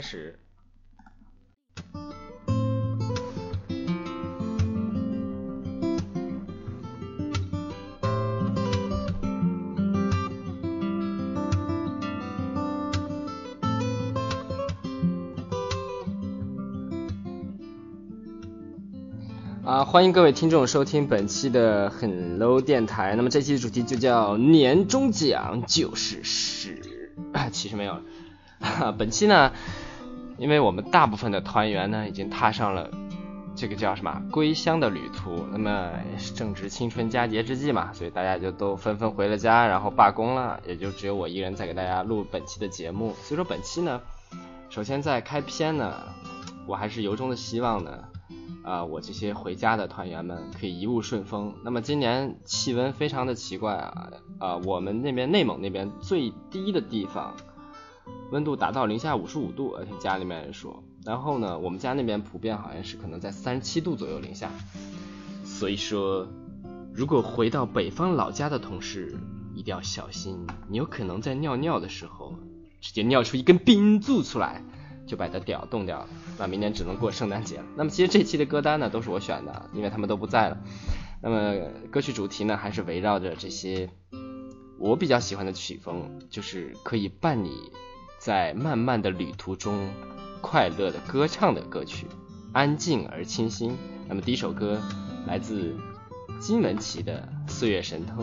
始。啊，欢迎各位听众收听本期的很 low 电台。那么这期的主题就叫年终奖就是屎，其实没有了。本期呢，因为我们大部分的团员呢已经踏上了这个叫什么归乡的旅途，那么正值青春佳节之际嘛，所以大家就都纷纷回了家，然后罢工了，也就只有我一个人在给大家录本期的节目。所以说本期呢，首先在开篇呢，我还是由衷的希望呢。啊，我这些回家的团员们可以一路顺风。那么今年气温非常的奇怪啊，啊，我们那边内蒙那边最低的地方温度达到零下五十五度，听家里面人说。然后呢，我们家那边普遍好像是可能在三十七度左右零下。所以说，如果回到北方老家的同事一定要小心，你有可能在尿尿的时候直接尿出一根冰柱出来。就把它屌冻掉了，那明年只能过圣诞节了。那么其实这期的歌单呢都是我选的，因为他们都不在了。那么歌曲主题呢还是围绕着这些我比较喜欢的曲风，就是可以伴你在漫漫的旅途中快乐的歌唱的歌曲，安静而清新。那么第一首歌来自金玟岐的《岁月神偷》。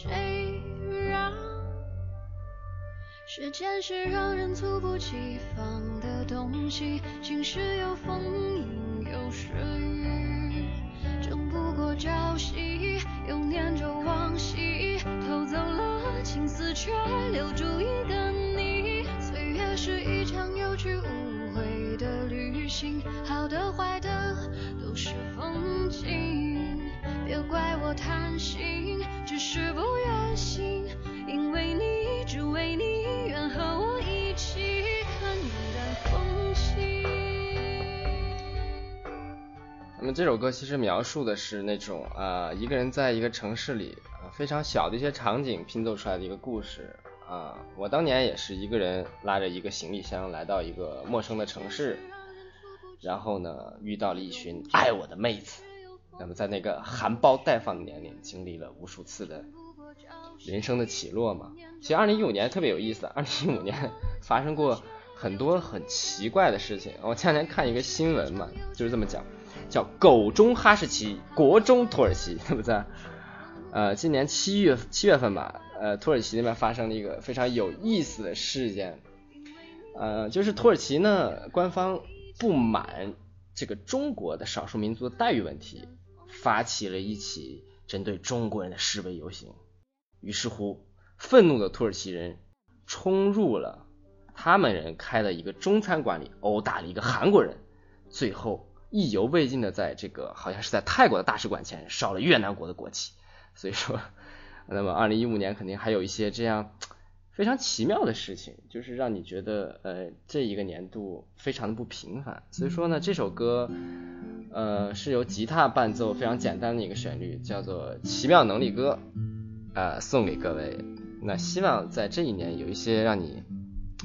谁让时间是让人猝不及防的东西？晴时有风，阴有时雨，这首歌其实描述的是那种啊，一个人在一个城市里啊，非常小的一些场景拼凑出来的一个故事啊。我当年也是一个人拉着一个行李箱来到一个陌生的城市，然后呢，遇到了一群爱我的妹子。那么在那个含苞待放的年龄，经历了无数次的人生的起落嘛。其实二零一五年特别有意思，二零一五年 发生过很多很奇怪的事情。我前两天看一个新闻嘛，就是这么讲，叫“狗中哈士奇，国中土耳其”，对不对？呃，今年七月七月份吧，呃，土耳其那边发生了一个非常有意思的事件，呃，就是土耳其呢官方不满这个中国的少数民族的待遇问题。发起了一起针对中国人的示威游行，于是乎，愤怒的土耳其人冲入了他们人开的一个中餐馆里，殴打了一个韩国人，最后意犹未尽的在这个好像是在泰国的大使馆前烧了越南国的国旗。所以说，那么二零一五年肯定还有一些这样。非常奇妙的事情，就是让你觉得，呃，这一个年度非常的不平凡。所以说呢，这首歌，呃，是由吉他伴奏，非常简单的一个旋律，叫做《奇妙能力歌》，呃，送给各位。那希望在这一年有一些让你，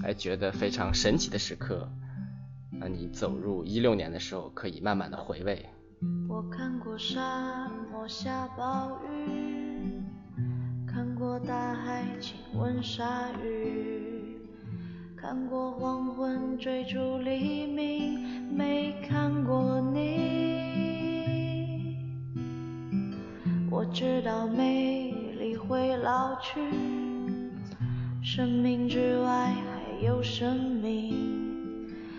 哎，觉得非常神奇的时刻，让你走入一六年的时候可以慢慢的回味。我看过沙漠下暴雨。看过大海亲吻鲨鱼，看过黄昏追逐黎明，没看过你。我我知道美丽会老去，生命之外还有生命。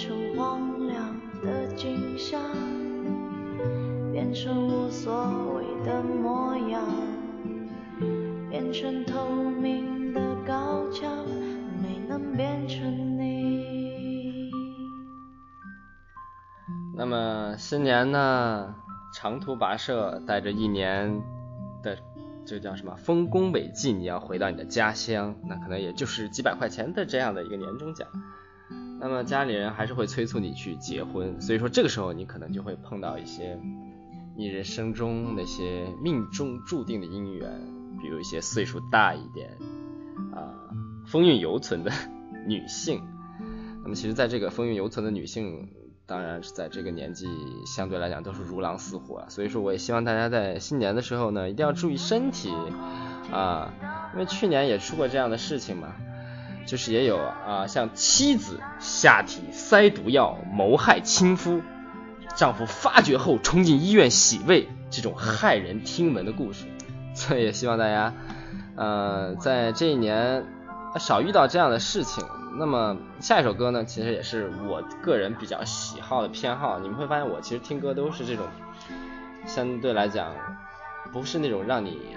成荒凉的景象，变成无所谓的模样，变成透明的高墙，没能变成你。那么新年呢，长途跋涉，带着一年的这叫什么丰功伟绩，你要回到你的家乡，那可能也就是几百块钱的这样的一个年终奖。那么家里人还是会催促你去结婚，所以说这个时候你可能就会碰到一些你人生中那些命中注定的姻缘，比如一些岁数大一点啊、风韵犹存的 女性。那么其实在这个风韵犹存的女性，当然是在这个年纪相对来讲都是如狼似虎啊，所以说我也希望大家在新年的时候呢，一定要注意身体啊，因为去年也出过这样的事情嘛。就是也有啊，像妻子下体塞毒药谋害亲夫，丈夫发觉后冲进医院洗胃，这种骇人听闻的故事。所以也希望大家，呃，在这一年少遇到这样的事情。那么下一首歌呢，其实也是我个人比较喜好的偏好。你们会发现我其实听歌都是这种相对来讲不是那种让你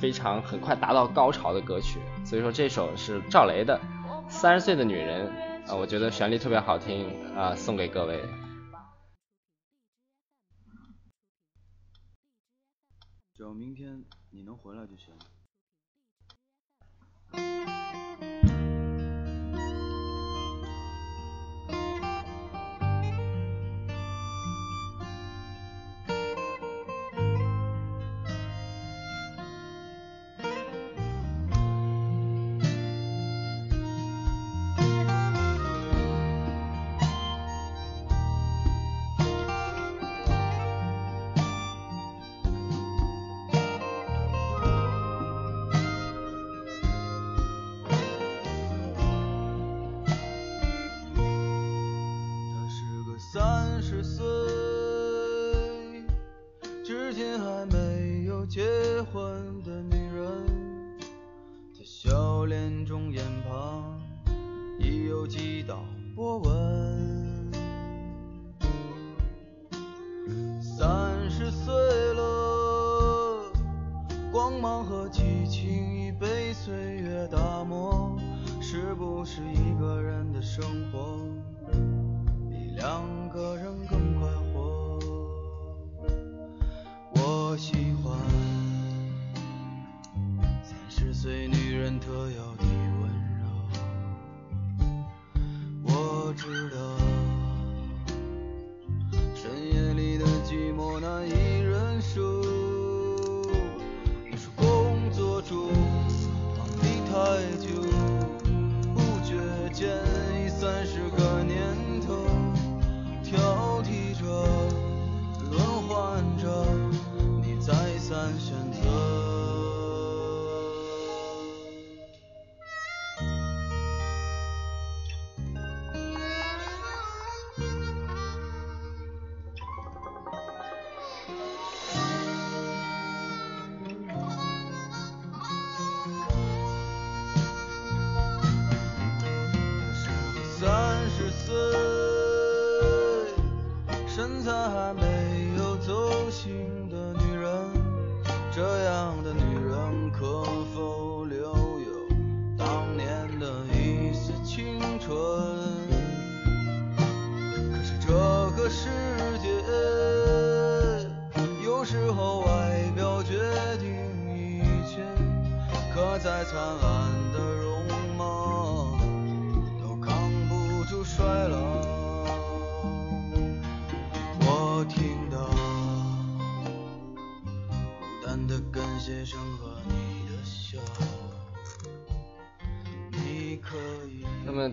非常很快达到高潮的歌曲。所以说这首是赵雷的《三十岁的女人》啊，我觉得旋律特别好听啊，送给各位。只要明天你能回来就行。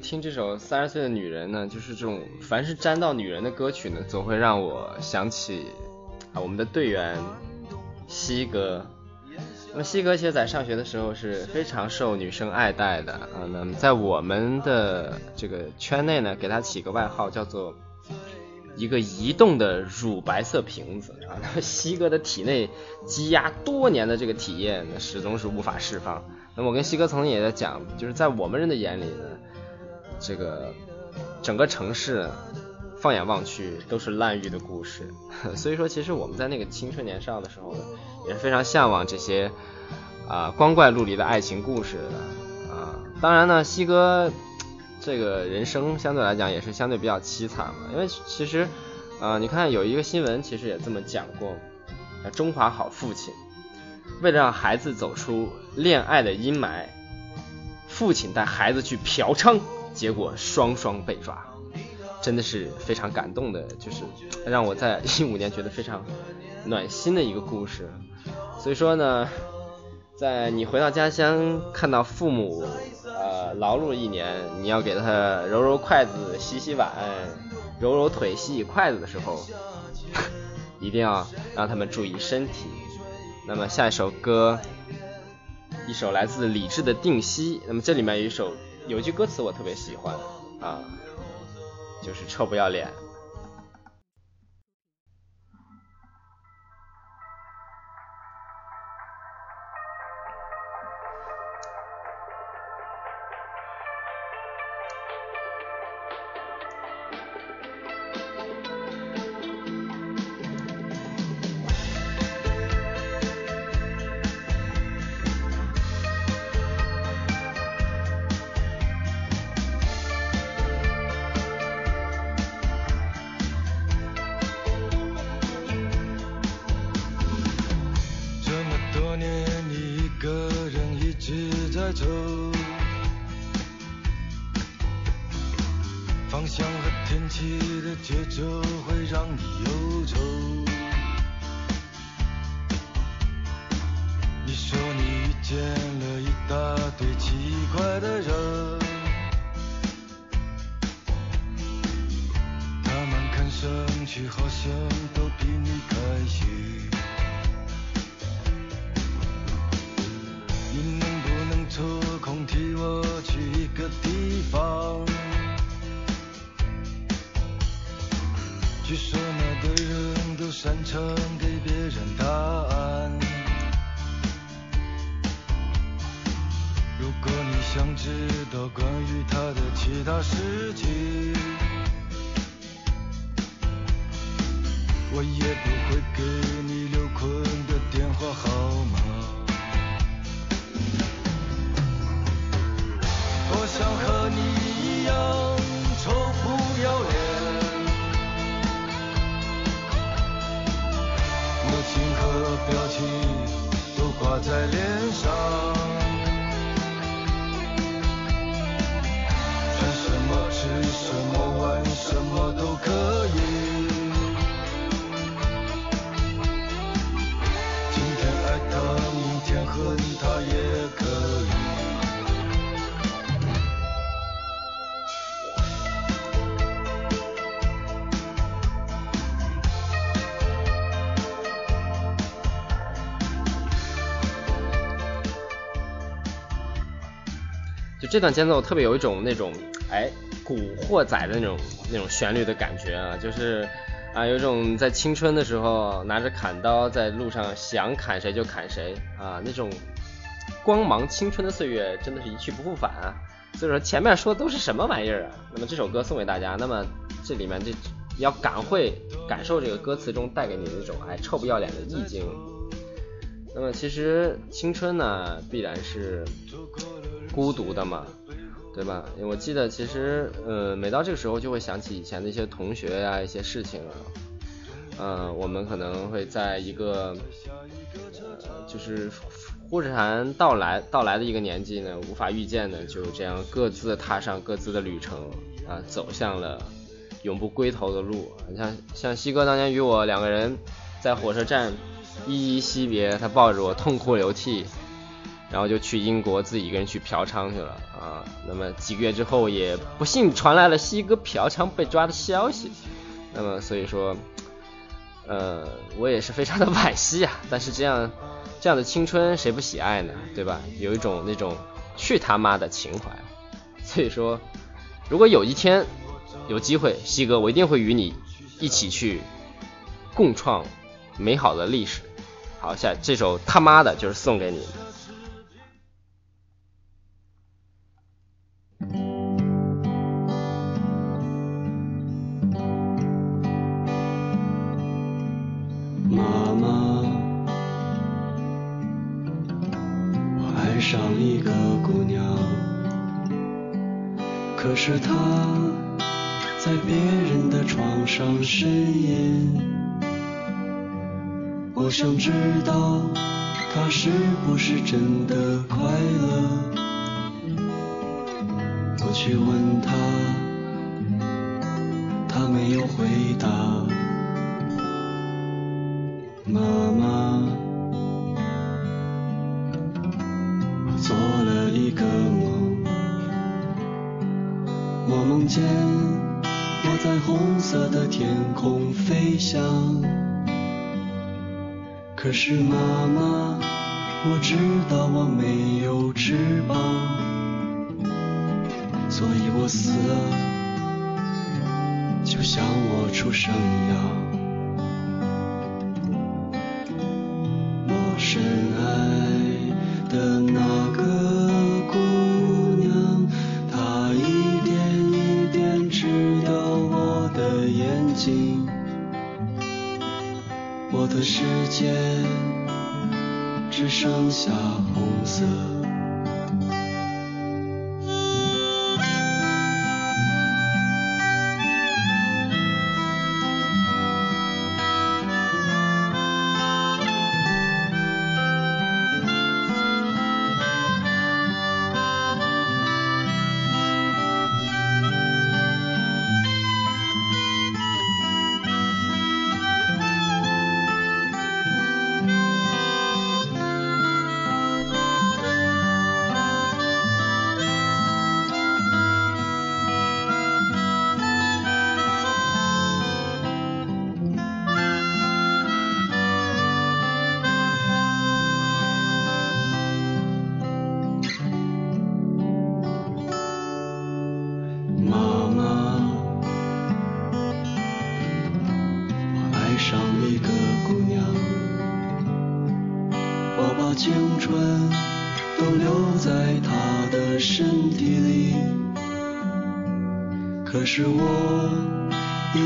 听这首《三十岁的女人》呢，就是这种凡是沾到女人的歌曲呢，总会让我想起啊我们的队员西哥。那么西哥其实在上学的时候是非常受女生爱戴的啊。那么在我们的这个圈内呢，给他起个外号叫做一个移动的乳白色瓶子啊。那么西哥的体内积压多年的这个体液呢，始终是无法释放。那么我跟西哥曾经也在讲，就是在我们人的眼里呢。这个整个城市，放眼望去都是烂玉的故事，所以说其实我们在那个青春年少的时候呢，也是非常向往这些啊光怪陆离的爱情故事的啊。当然呢，西哥这个人生相对来讲也是相对比较凄惨嘛，因为其实啊，你看有一个新闻其实也这么讲过，中华好父亲为了让孩子走出恋爱的阴霾，父亲带孩子去嫖娼。结果双双被抓，真的是非常感动的，就是让我在一五年觉得非常暖心的一个故事。所以说呢，在你回到家乡看到父母呃劳碌一年，你要给他揉揉筷子、洗洗碗、揉揉腿、洗洗筷子的时候，一定要让他们注意身体。那么下一首歌，一首来自李志的《定西》，那么这里面有一首。有一句歌词我特别喜欢啊，就是臭不要脸。我也不会给就这段间奏特别有一种那种哎古惑仔的那种那种旋律的感觉啊，就是啊有一种在青春的时候拿着砍刀在路上想砍谁就砍谁啊那种光芒青春的岁月真的是一去不复返啊。所以说前面说的都是什么玩意儿啊？那么这首歌送给大家，那么这里面这要感会感受这个歌词中带给你那种哎臭不要脸的意境。那么其实青春呢必然是。孤独的嘛，对吧？我记得其实，呃，每到这个时候就会想起以前的一些同学呀，一些事情啊。嗯，我们可能会在一个呃，就是呼产到来到来的一个年纪呢，无法预见的，就这样各自踏上各自的旅程啊，走向了永不归头的路。像像西哥当年与我两个人在火车站依依惜别，他抱着我痛哭流涕，然后就去英国自己一个人去嫖娼去了啊。那么几个月之后，也不幸传来了西哥嫖娼被抓的消息。那么所以说。呃，我也是非常的惋惜啊，但是这样这样的青春谁不喜爱呢？对吧？有一种那种去他妈的情怀。所以说，如果有一天有机会，西哥，我一定会与你一起去共创美好的历史。好，下这首他妈的就是送给你。可是他在别人的床上呻吟，我想知道他是不是真的快乐。我去问他，他没有回答。妈妈，我做了一个梦。我梦见我在红色的天空飞翔，可是妈妈，我知道我没有翅膀，所以我死了，就像我出生一样。我深爱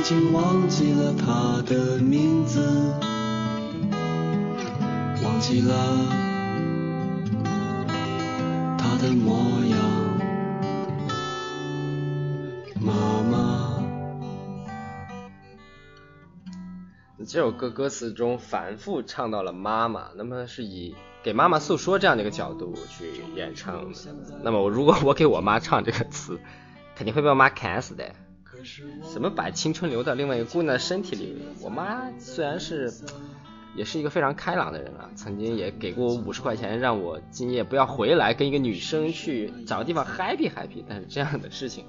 已经忘记了他的名字，忘记了他的模样。妈妈，这首歌歌词中反复唱到了妈妈，那么是以给妈妈诉说这样的一个角度去演唱的。那么我如果我给我妈唱这个词。肯定会被我妈砍死的。什么把青春留到另外一个姑娘的身体里？我妈虽然是，也是一个非常开朗的人啊，曾经也给过我五十块钱，让我今夜不要回来，跟一个女生去找个地方 happy happy。但是这样的事情，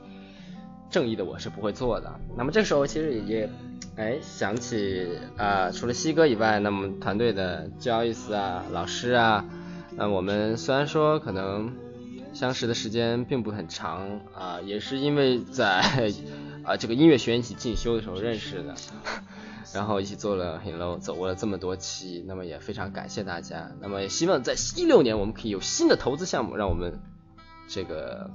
正义的我是不会做的。那么这时候其实也，哎，想起啊，除了西哥以外，那么团队的 Joyce 啊，老师啊，那我们虽然说可能。相识的时间并不很长啊，也是因为在啊这个音乐学院一起进修的时候认识的，然后一起做了很 low，走过了这么多期，那么也非常感谢大家，那么也希望在一六年我们可以有新的投资项目，让我们这个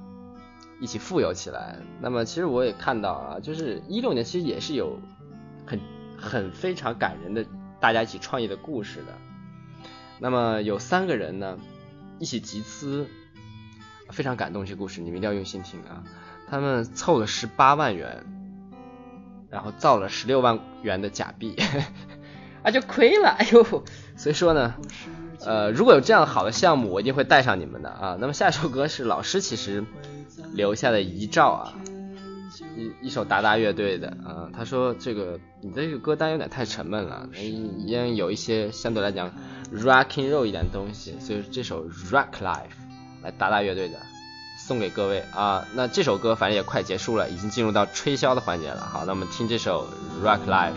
一起富有起来。那么其实我也看到啊，就是一六年其实也是有很很非常感人的大家一起创业的故事的。那么有三个人呢一起集资。非常感动，这故事你们一定要用心听啊！他们凑了十八万元，然后造了十六万元的假币，啊就亏了，哎呦，所以说呢，呃，如果有这样好的项目，我一定会带上你们的啊。那么下一首歌是老师其实留下的遗照啊，一一首达达乐队的啊，他说这个你的这个歌单有点太沉闷了，应有一些相对来讲 rocking roll 一点东西，所以这首 rock life 来达达乐队的。送给各位啊，那这首歌反正也快结束了，已经进入到吹箫的环节了。好，那我们听这首 Rock Life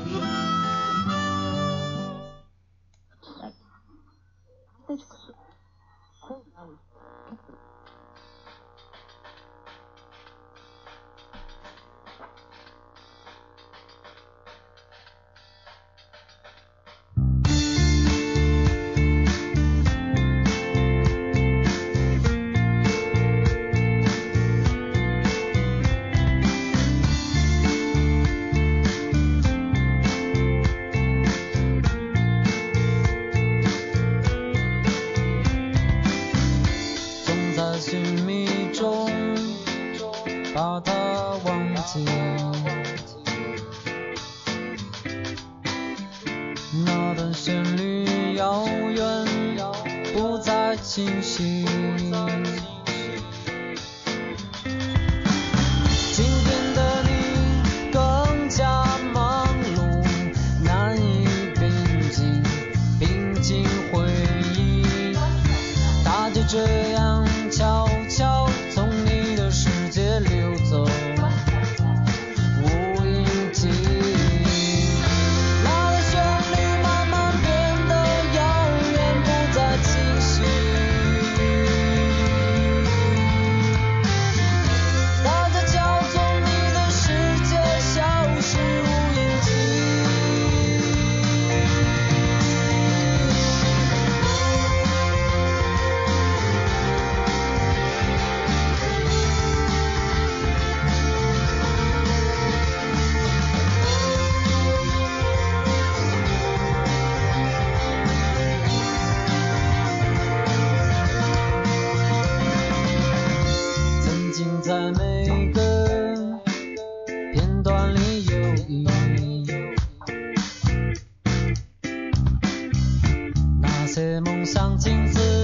在梦想镜子。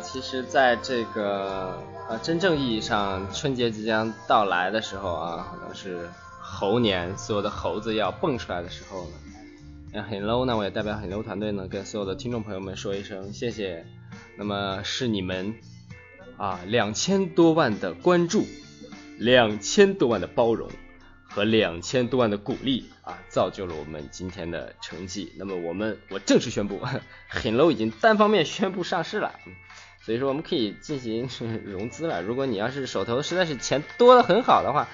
其实，在这个呃真正意义上春节即将到来的时候啊，可能是猴年，所有的猴子要蹦出来的时候呢，那很 low 呢，我也代表很 low 团队呢，跟所有的听众朋友们说一声谢谢。那么是你们啊两千多万的关注，两千多万的包容。和两千多万的鼓励啊，造就了我们今天的成绩。那么我们我正式宣布，很 low 已经单方面宣布上市了。所以说我们可以进行融资了。如果你要是手头实在是钱多的很好的话，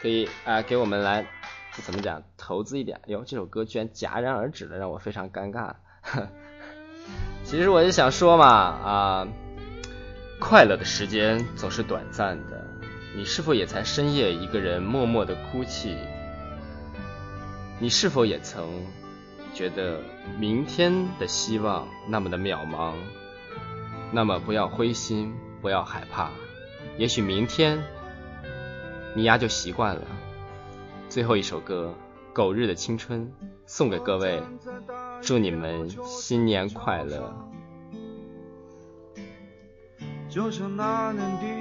可以啊给我们来怎么讲投资一点。哟，这首歌居然戛然而止了，让我非常尴尬。其实我就想说嘛啊，快乐的时间总是短暂的。你是否也在深夜一个人默默的哭泣？你是否也曾觉得明天的希望那么的渺茫？那么不要灰心，不要害怕，也许明天你丫就习惯了。最后一首歌《狗日的青春》送给各位，祝你们新年快乐。就像那年的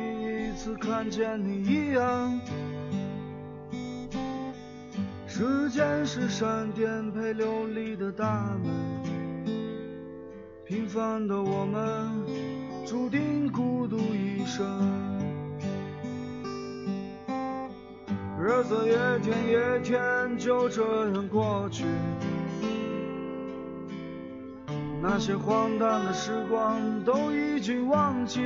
次看见你一样，时间是闪电陪流离的大门，平凡的我们注定孤独一生。日子一天一天就这样过去，那些荒诞的时光都已经忘记，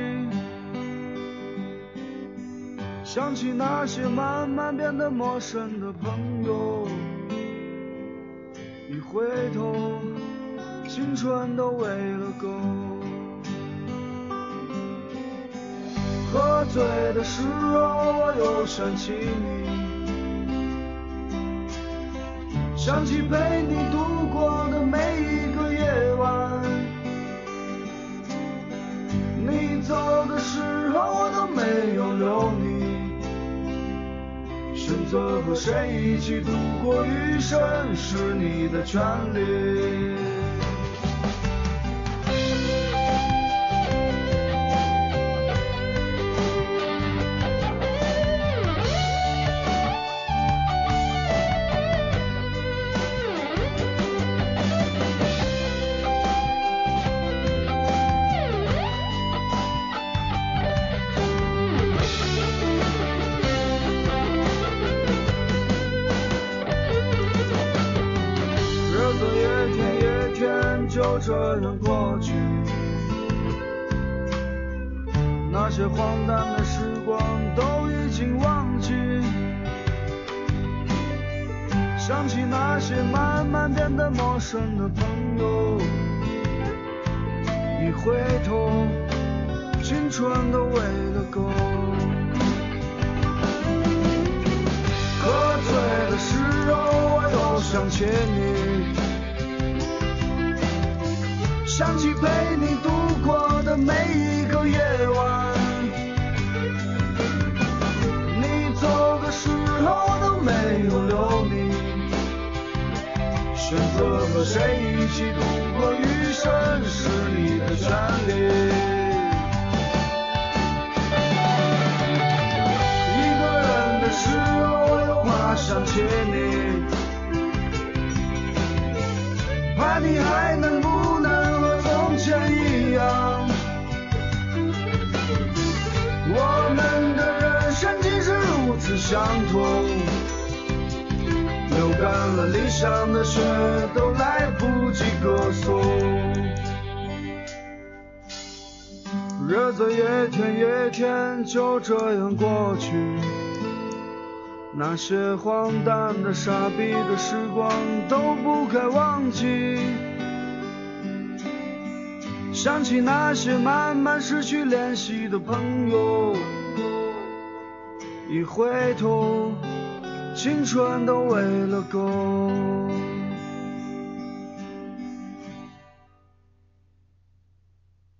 想起那些慢慢变得陌生的朋友，一回头，青春都喂了狗。喝醉的时候，我又想起你。想起陪你度过的每一个夜晚，你走的时候我都没有留你。和谁一起度过余生是你的权利。就这样过去，那些荒诞的时光都已经忘记。想起那些慢慢变得陌生的朋友，一回头，青春都喂了狗。喝醉的时候，我又想起你。想起陪你度过的每一个夜晚，你走的时候都没有留你。选择和谁一起度过余生是你的权利。一个人的时候我又怕想起你，怕你伤痛，流干了理想的血，都来不及歌颂。日子一天一天就这样过去，那些荒诞的、傻逼的时光都不该忘记。想起那些慢慢失去联系的朋友。一回头，青春都喂了狗。